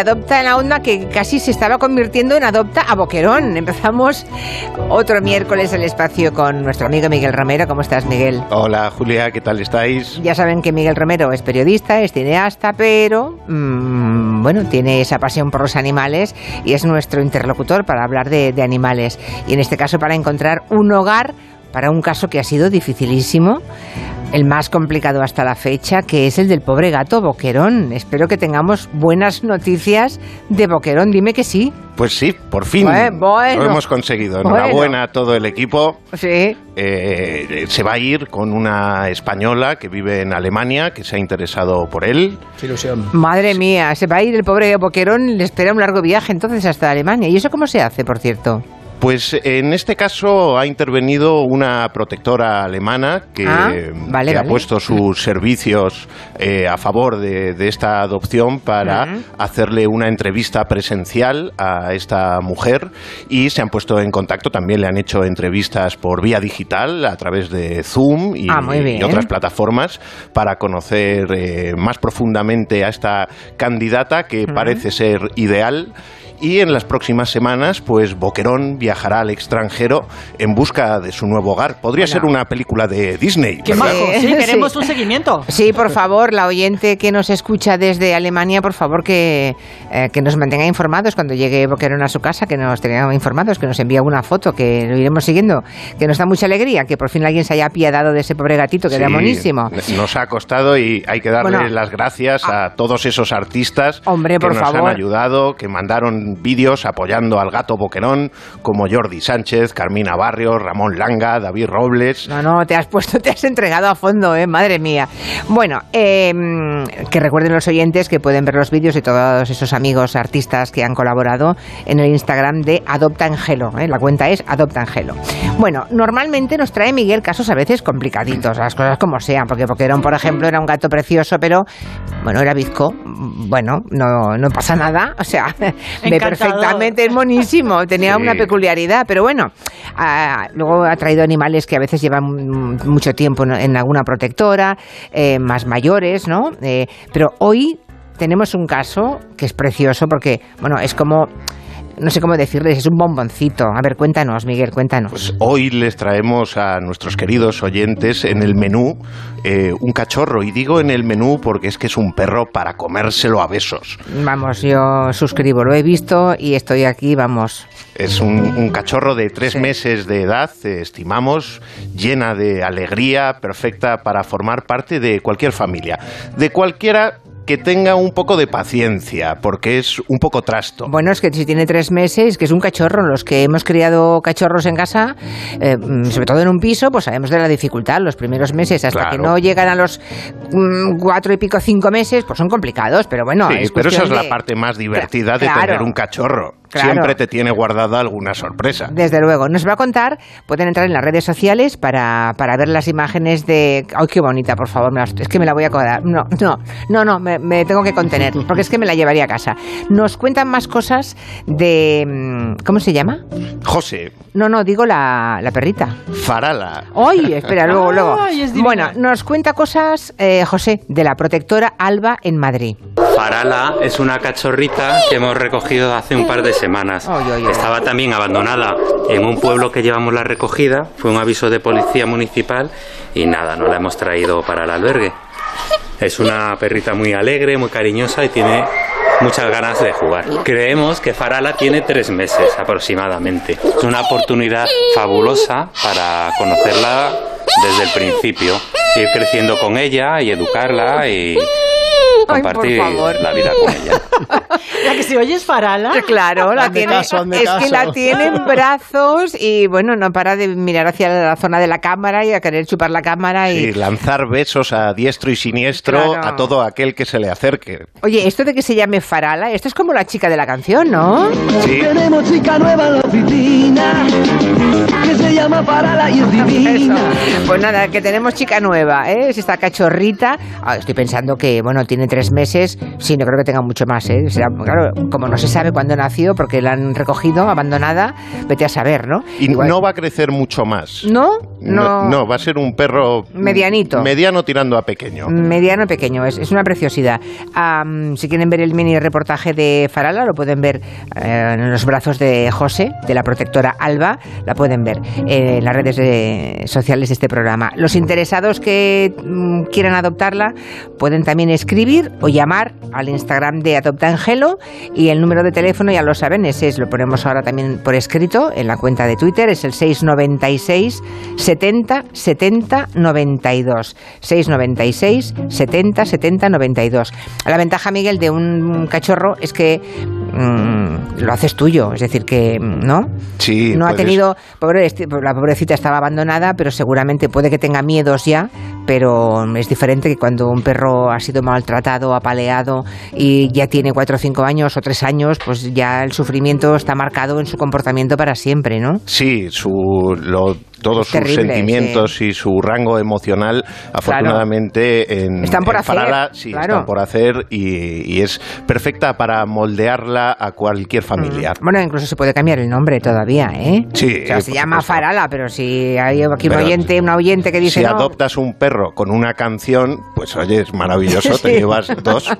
Adopta en la onda que casi se estaba convirtiendo en Adopta a Boquerón. Empezamos otro miércoles el espacio con nuestro amigo Miguel Romero. ¿Cómo estás, Miguel? Hola, Julia, ¿qué tal estáis? Ya saben que Miguel Romero es periodista, es cineasta, pero mmm, bueno, tiene esa pasión por los animales y es nuestro interlocutor para hablar de, de animales. Y en este caso para encontrar un hogar para un caso que ha sido dificilísimo, el más complicado hasta la fecha, que es el del pobre gato Boquerón. Espero que tengamos buenas noticias de Boquerón. Dime que sí. Pues sí, por fin Bue- bueno. lo hemos conseguido. Bueno. Enhorabuena a todo el equipo. Sí. Eh, se va a ir con una española que vive en Alemania, que se ha interesado por él. Qué ilusión. Madre mía, se va a ir el pobre Boquerón, le espera un largo viaje entonces hasta Alemania. ¿Y eso cómo se hace, por cierto? Pues en este caso ha intervenido una protectora alemana que, Ah, vale, que ha vale. puesto sus servicios eh, a favor de, de esta adopción para hacerle una entrevista presencial a esta mujer y se han puesto en contacto, también le han hecho entrevistas por vía digital a través de Zoom y, Ah, y otras plataformas para conocer eh, más profundamente a esta candidata que parece ser ideal. Y en las próximas semanas, pues Boquerón viajará al extranjero en busca de su nuevo hogar. Podría Hola. ser una película de Disney. ¡Qué ¿verdad? majo! Sí, queremos sí. un seguimiento. Sí, por favor, la oyente que nos escucha desde Alemania, por favor, que, eh, que nos mantenga informados cuando llegue Boquerón a su casa, que nos tenga informados, que nos envíe alguna foto, que lo iremos siguiendo, que nos da mucha alegría, que por fin alguien se haya apiadado de ese pobre gatito, que era Sí, monísimo. Nos ha costado y hay que darle Bueno, las gracias a todos esos artistas Hombre, que por nos favor. han ayudado, que mandaron vídeos apoyando al gato Boquerón, como Jordi Sánchez, Carmina Barrios, Ramón Langa, David Robles. No, no, te has puesto, te has entregado a fondo, ¿eh? Madre mía. Bueno, eh, que recuerden los oyentes que pueden ver los vídeos de todos esos amigos artistas que han colaborado en el Instagram de Adopta Angelo. ¿eh? La cuenta es Adopta Angelo. Bueno, normalmente nos trae Miguel casos a veces complicaditos, las cosas como sean, porque Boquerón, por ejemplo, era un gato precioso, pero, bueno, era bizco. Bueno, no, no pasa nada. O sea, Encantador. Perfectamente, es monísimo. Tenía Sí. una peculiaridad, pero bueno, ah, luego ha traído animales que a veces llevan mucho tiempo en- en alguna protectora, eh, más mayores, ¿no? Eh, pero hoy tenemos un caso que es precioso porque, bueno, es como, no sé cómo decirles, es un bomboncito. A ver, cuéntanos, Miguel, cuéntanos. Pues hoy les traemos a nuestros queridos oyentes en el menú eh, un cachorro. Y digo en el menú porque es que es un perro para comérselo a besos. Vamos, yo suscribo, lo he visto y estoy aquí, vamos. Es un, un cachorro de tres Sí. meses de edad, eh, estimamos, llena de alegría, perfecta para formar parte de cualquier familia. De cualquiera que tenga un poco de paciencia, porque es un poco trasto. Bueno, es que si tiene tres meses, que es un cachorro, los que hemos criado cachorros en casa, eh, mm, sobre todo en un piso, pues sabemos de la dificultad. Los primeros meses, hasta Claro. que no llegan a los mm, cuatro y pico, cinco meses, pues son complicados, pero bueno. Sí, es pero esa es la de- parte más divertida de tener un cachorro. Claro. Siempre te tiene guardada alguna sorpresa. Desde luego, nos va a contar, pueden entrar en las redes sociales para, para ver las imágenes de... ¡Ay, qué bonita, por favor! me las- es que me la voy a acordar. No, no, no, no, me, me tengo que contener, porque es que me la llevaría a casa. Nos cuentan más cosas de... mm, ¿Cómo se llama? José, No, no, digo la, la perrita. Farala. ¡Ay! Espera, luego, luego. Ay, es. Bueno, nos cuenta cosas, eh, José, de la protectora Alba en Madrid. Farala es una cachorrita que hemos recogido hace un par de semanas. Estaba también abandonada en un pueblo que llevamos la recogida. Fue un aviso de policía municipal y nada, no la hemos traído para el albergue. Es una perrita muy alegre, muy cariñosa y tiene muchas ganas de jugar. Creemos que Farala tiene tres meses aproximadamente. Es una oportunidad fabulosa para conocerla desde el principio, ir creciendo con ella y educarla y compartir favor. la vida con ella. La que se oye es Farala. Claro, la Hazme tiene, caso, hazme es que caso. la tiene en brazos y bueno, no para de mirar hacia la zona de la cámara y a querer chupar la cámara y Y lanzar besos a diestro y siniestro Claro. a todo aquel que se le acerque. Oye, esto de que se llame Farala, esto es como la chica de la canción, ¿no? Sí. Tenemos chica nueva en la oficina que se llama Parala y es divina. Eso. Pues nada, que tenemos chica nueva, ¿eh? Es esta cachorrita. Ah, estoy pensando que, bueno, tiene tres tres meses, sí, no creo que tenga mucho más. ¿eh? Será, claro, como no se sabe cuándo nació, porque la han recogido abandonada, vete a saber, ¿no? Y Igual- no va a crecer mucho más. ¿No? No, No. no, va a ser un perro Medianito. Mediano tirando a pequeño. Mediano pequeño, es, es una preciosidad. Si quieren ver el mini reportaje de Farala, lo pueden ver eh, en los brazos de José, de la protectora Alba, la pueden ver eh, en las redes de- sociales de este programa. Los interesados que mm, quieran adoptarla pueden también escribir o llamar al Instagram de Adopta Angelo y el número de teléfono ya lo saben, ese es, lo ponemos ahora también por escrito en la cuenta de Twitter, es el 696 70 70 92. 696 70 70 92. La ventaja, Miguel, de un cachorro es que mm, lo haces tuyo, es decir, que no. Sí, no ha tenido, pobre, la pobrecita estaba abandonada, pero seguramente puede que tenga miedos ya, pero es diferente que cuando un perro ha sido maltratado, apaleado y ya tiene cuatro o cinco años o tres años, pues ya el sufrimiento está marcado en su comportamiento para siempre, ¿no? Sí, su, lo- todos sus sentimientos y su rango emocional, afortunadamente, en, Están por en hacer, Farala, sí, claro. están por hacer y, y es perfecta para moldearla a cualquier familiar. Bueno, incluso se puede cambiar el nombre todavía, ¿eh? Sí, O sea, se llama supuesto. Farala, pero si hay aquí un Pero oyente, una oyente que dice si no, adoptas un perro con una canción, pues oye, es maravilloso, Sí. te llevas dos.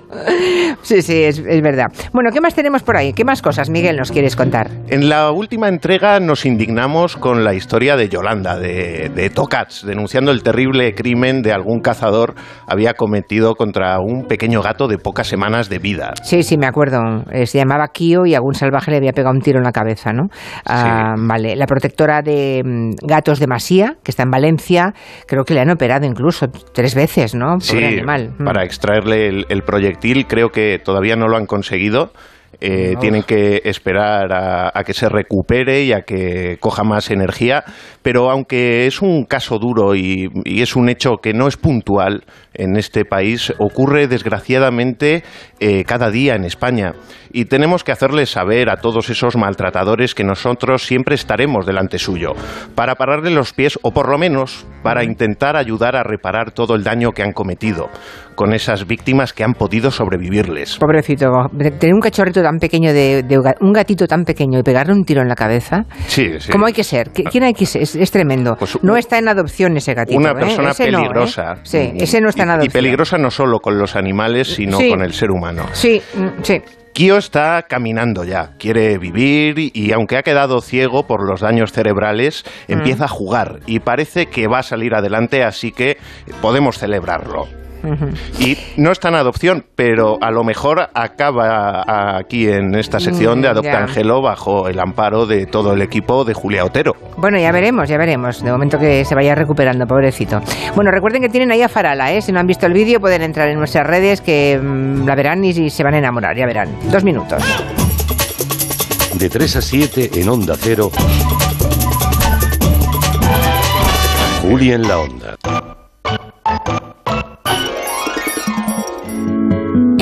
Sí, sí, es, es verdad. Bueno, ¿qué más tenemos por ahí? ¿Qué más cosas, Miguel, nos quieres contar? En la última entrega nos indignamos con la historia de Yolanda, de, de Tocats, denunciando el terrible crimen de algún cazador había cometido contra un pequeño gato de pocas semanas de vida. Sí, sí, me acuerdo. Eh, se llamaba Kio y algún salvaje le había pegado un tiro en la cabeza, ¿no? Ah, Vale. La protectora de mm, gatos de Masía, que está en Valencia, creo que le han operado incluso tres veces, ¿no? Pobre Sí, animal. Mm. para extraerle el, el proyectil creo que todavía no lo han conseguido. Eh, tienen que esperar a, a que se recupere y a que coja más energía, pero aunque es un caso duro y, y es un hecho que no es puntual en este país, ocurre desgraciadamente eh, cada día en España y tenemos que hacerles saber a todos esos maltratadores que nosotros siempre estaremos delante suyo para pararle los pies o por lo menos para intentar ayudar a reparar todo el daño que han cometido con esas víctimas que han podido sobrevivirles. Pobrecito, tener un cachorrito tan pequeño, de, de un gatito tan pequeño y pegarle un tiro en la cabeza. Sí, sí. ¿Cómo hay que ser? ¿Qui- ¿Quién hay que ser? Es, es tremendo. Pues no está en adopción ese gatito. Una ¿eh? persona no, ¿eh? peligrosa. Sí, ese no está en Y- adopción. Y peligrosa no solo con los animales, sino Sí. con el ser humano. Sí, mm, sí. Kio está caminando ya, quiere vivir y, y aunque ha quedado ciego por los daños cerebrales, Mm. empieza a jugar y parece que va a salir adelante, así que podemos celebrarlo. Y no está en adopción, pero a lo mejor acaba aquí en esta sección de Mm, Adopta ya. Angelo bajo el amparo de todo el equipo de Julia Otero. Bueno, ya veremos, ya veremos. De momento que se vaya recuperando, pobrecito. Bueno, recuerden que tienen ahí a Farala, ¿eh? Si no han visto el vídeo, pueden entrar en nuestras redes que mm, la verán y, y se van a enamorar, ya verán. Dos minutos. De 3 a 7 en Onda Cero. Juli en la Onda.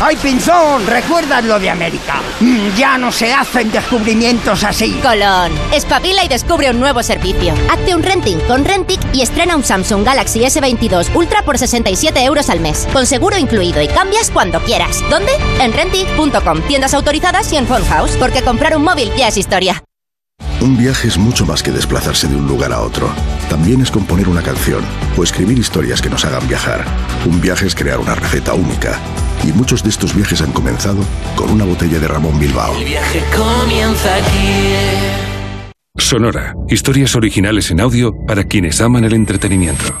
¡Ay, Pinzón! ¿Recuerdas lo de América? Mm, ya no se hacen descubrimientos así. Colón, espabila y descubre un nuevo servicio. Hazte un renting con Rentic y estrena un Samsung Galaxy S22 Ultra por 67 euros al mes, con seguro incluido y cambias cuando quieras. ¿Dónde? En Rentic.com, tiendas autorizadas y en Phone House, porque comprar un móvil ya es historia. Un viaje es mucho más que desplazarse de un lugar a otro. También es componer una canción o escribir historias que nos hagan viajar. Un viaje es crear una receta única. Y muchos de estos viajes han comenzado con una botella de Ramón Bilbao. El viaje comienza aquí. Sonora. Historias originales en audio para quienes aman el entretenimiento.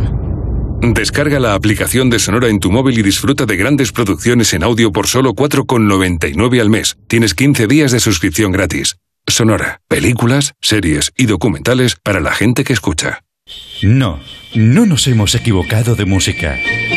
Descarga la aplicación de Sonora en tu móvil y disfruta de grandes producciones en audio por solo 4,99 al mes. Tienes 15 días de suscripción gratis. Sonora, películas, series y documentales para la gente que escucha. No, no nos hemos equivocado de música.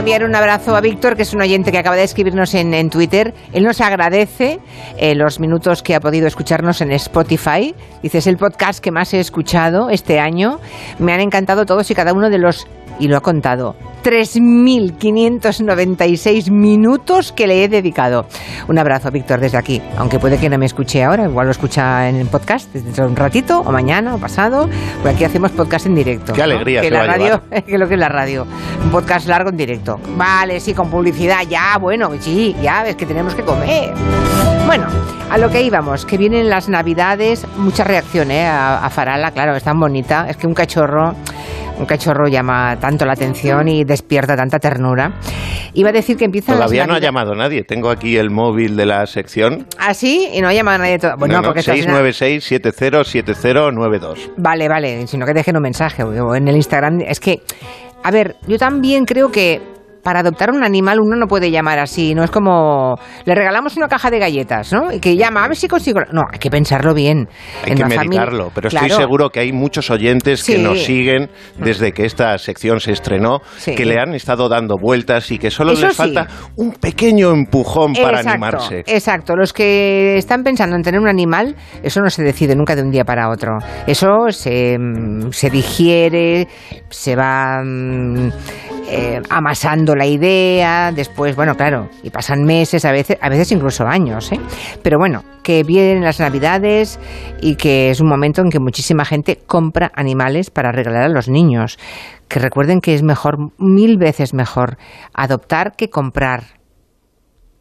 Enviar un abrazo a Víctor, que es un oyente que acaba de escribirnos en, Twitter. Él nos agradece eh, los minutos que ha podido escucharnos en Spotify. Dice, es el podcast que más he escuchado este año. Me han encantado todos y cada uno de los, y lo ha contado, 3.596 minutos que le he dedicado. Un abrazo, Víctor, desde aquí. Aunque puede que no me escuche ahora, igual lo escucha en el podcast dentro de un ratito, o mañana, o pasado. Porque aquí hacemos podcast en directo. Qué ¿no? alegría Que se la radio, que lo que es la radio. Un podcast largo en directo. Vale, sí, con publicidad, ya, bueno, sí, ya ves que tenemos que comer. Bueno, a lo que íbamos, que vienen las navidades, mucha reacción ¿eh? a, a Farala, claro, es tan bonita, es que un cachorro, un cachorro llama tanto la atención y despierta tanta ternura. Iba a decir que empiezan Todavía no ha llamado nadie. Tengo aquí el móvil de la sección. ¿Ah, sí? Y no ha llamado a nadie todavía. Bueno, No, no, porque esto al final- 696-707092. Vale, vale, sino que dejen un mensaje en el Instagram. Es que, a ver, yo también creo que para adoptar un animal uno no puede llamar así, no es como le regalamos una caja de galletas, ¿no? Y que llama, a ver si consigo. No, hay que pensarlo bien. Hay En que meditarlo, pero Claro. estoy seguro que hay muchos oyentes que nos siguen desde que esta sección se estrenó, Sí. que le han estado dando vueltas y que solo Eso les sí. falta un pequeño empujón para Exacto, animarse. Exacto, los que están pensando en tener un animal, eso no se decide nunca de un día para otro. Eso se, mm, se digiere, se va mm, eh, amasando la idea, después, bueno, claro, y pasan meses, a veces, a veces incluso años, ¿eh? Pero bueno, que vienen las navidades y que es un momento en que muchísima gente compra animales para regalar a los niños. Que recuerden que es mejor, mil veces mejor, adoptar que comprar.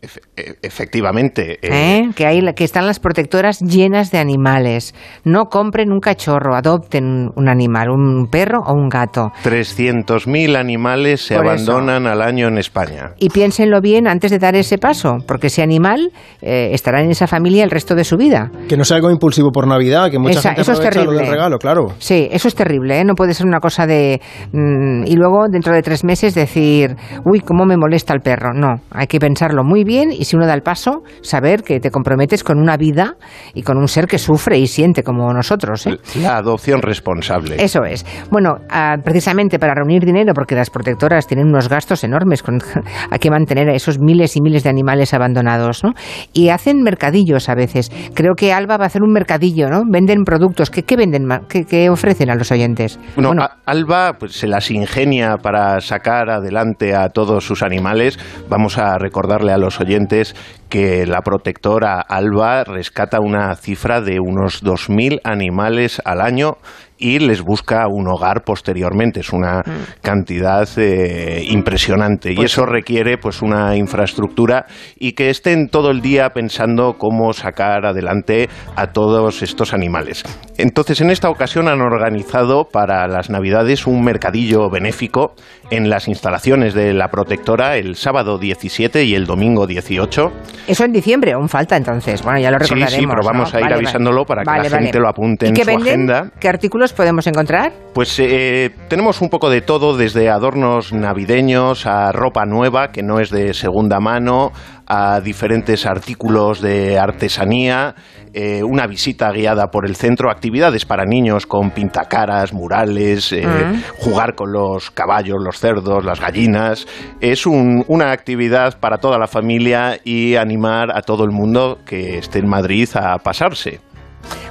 E- Efectivamente. eh, ¿Eh? Que, hay, que están las protectoras llenas de animales. No compren un cachorro, adopten un, animal, un perro o un gato. 300.000 animales se Por eso. abandonan al año en España. Y piénsenlo bien antes de dar ese paso, porque ese animal eh, estará en esa familia el resto de su vida. Que no sea algo impulsivo por Navidad, que mucha Esa- gente eso es lo del terrible. regalo, claro. Sí, eso es terrible, ¿eh? no puede ser una cosa de... mm, y luego dentro de tres meses decir, uy, cómo me molesta el perro. No, hay que pensarlo muy bien y si uno da el paso, saber que te comprometes con una vida y con un ser que sufre y siente como nosotros. ¿eh? La adopción responsable. Eso es. Bueno, ah, precisamente para reunir dinero, porque las protectoras tienen unos gastos enormes con, hay que mantener a esos miles y miles de animales abandonados, ¿no? Y hacen mercadillos a veces. Creo que Alba va a hacer un mercadillo, ¿no? Venden productos. ¿Qué, qué venden? ¿Qué, qué ofrecen a los oyentes? Bueno, a- Alba pues, se las ingenia para sacar adelante a todos sus animales. Vamos a recordarle a los oyentes que la protectora Alba rescata una cifra de unos 2.000 animales al año y les busca un hogar posteriormente. Es una cantidad eh, impresionante y Pues eso requiere pues una infraestructura y que estén todo el día pensando cómo sacar adelante a todos estos animales. Entonces, en esta ocasión han organizado para las Navidades un mercadillo benéfico en las instalaciones de la protectora el sábado 17 y el domingo 18. Eso en diciembre, aún falta entonces. Bueno, ya lo Sí, recordaremos. sí, pero vamos ¿no? a ir Vale, avisándolo para que la vale. gente lo apunte ¿Y en su venden? agenda. ¿Qué artículos podemos encontrar? Pues eh, tenemos un poco de todo, desde adornos navideños a ropa nueva que no es de segunda mano, a diferentes artículos de artesanía, eh, una visita guiada por el centro, actividades para niños con pintacaras, murales, eh, Mm. jugar con los caballos, los cerdos, las gallinas. Es un- una actividad para toda la familia y animar a todo el mundo que esté en Madrid a pasarse.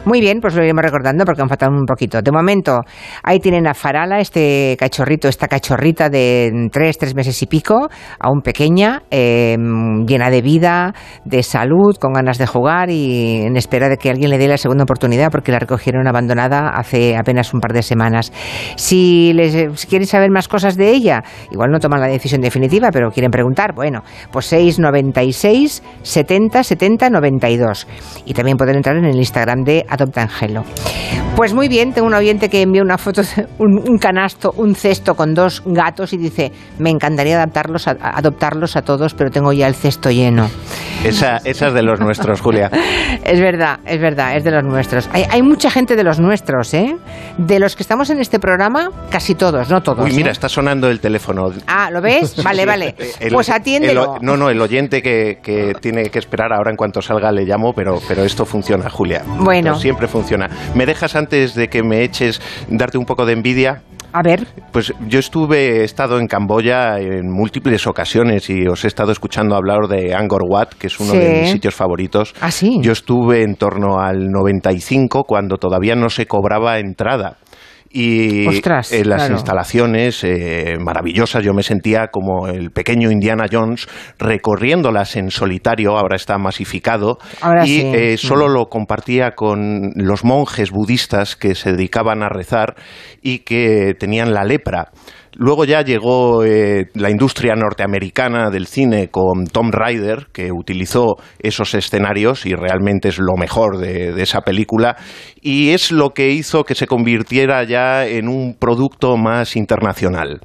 Muy bien, pues lo iremos recordando porque han faltado un poquito. De momento, ahí tienen a Farala, este cachorrito, esta cachorrita de tres, tres meses y pico, aún pequeña, eh, llena de vida, de salud, con ganas de jugar y en espera de que alguien le dé la segunda oportunidad porque la recogieron abandonada hace apenas un par de semanas. Si, les, si quieren saber más cosas de ella, igual no toman la decisión definitiva, pero quieren preguntar, bueno, pues 696 70 70 92. Y también pueden entrar en el Instagram de Adopta Angelo. Pues muy bien, tengo un oyente que envió una foto, de un, un canasto, un cesto con dos gatos y dice, me encantaría adaptarlos a- adoptarlos a todos, pero tengo ya el cesto lleno. Esa, esa es de los nuestros, Julia. Es verdad, es verdad, es de los nuestros. Hay, hay mucha gente de los nuestros, ¿eh? De los que estamos en este programa, casi todos, no todos. Uy, mira, ¿eh? está sonando el teléfono. Ah, ¿lo ves? Vale, vale. El- Pues atiéndelo. el no, no, el oyente que, que tiene que esperar ahora en cuanto salga le llamo, pero, pero esto funciona, Julia. Bueno. Siempre funciona. ¿Me dejas antes de que me eches darte un poco de envidia? A ver. Pues yo estuve, he estado en Camboya en múltiples ocasiones y os he estado escuchando hablar de Angkor Wat, que es uno Sí. de mis sitios favoritos. Ah, sí. Yo estuve en torno al 95 cuando todavía no se cobraba entrada. Y Ostras, las claro. instalaciones eh, maravillosas, yo me sentía como el pequeño Indiana Jones recorriéndolas en solitario, ahora está masificado, Ahora y sí. eh, Mm. solo lo compartía con los monjes budistas que se dedicaban a rezar y que tenían la lepra. Luego ya llegó eh, la industria norteamericana del cine con Tom Ryder, que utilizó esos escenarios y realmente es lo mejor de, de esa película, y es lo que hizo que se convirtiera ya en un producto más internacional.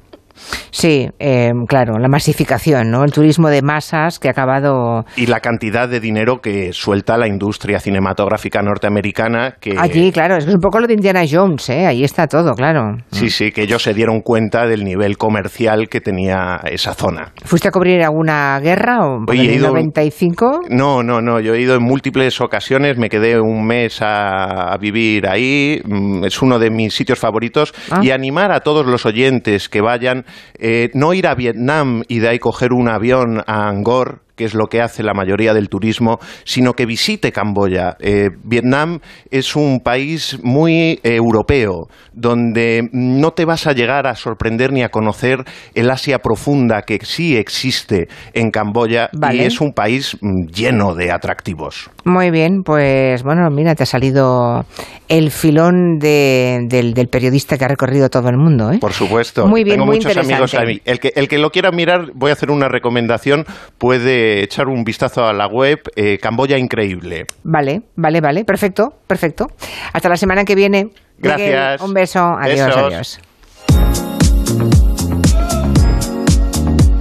Sí, eh, claro, la masificación, ¿no? El turismo de masas que ha acabado Y la cantidad de dinero que suelta la industria cinematográfica norteamericana que... allí, claro. Es un poco lo de Indiana Jones, ¿eh? Ahí está todo, claro. Sí, sí, que ellos se dieron cuenta del nivel comercial que tenía esa zona. ¿Fuiste a cubrir alguna guerra o Oye, en he el ido- 95? No, no, no, yo he ido en múltiples ocasiones, me quedé un mes a, a vivir ahí, mm, es uno de mis sitios favoritos, Ah. y animar a todos los oyentes que vayan, eh, no ir a Vietnam y de ahí coger un avión a Angkor, que es lo que hace la mayoría del turismo, sino que visite Camboya. Eh, Vietnam es un país muy eh, europeo, donde no te vas a llegar a sorprender ni a conocer el Asia profunda que sí existe en Camboya Vale. y es un país mm, lleno de atractivos. Muy bien, pues bueno, mira, te ha salido el filón de- del, del periodista que ha recorrido todo el mundo, ¿eh? Por supuesto. Muy bien, Tengo muy muchos amigos interesante. ahí. El que, el que lo quiera mirar, voy a hacer una recomendación, puede echar un vistazo a la web eh, Camboya Increíble. Vale, vale, vale, perfecto, perfecto. Hasta la semana que viene. Miguel, Gracias. un beso, adiós, Besos. adiós.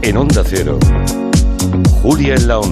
En Onda Cero, Julia en la Onda.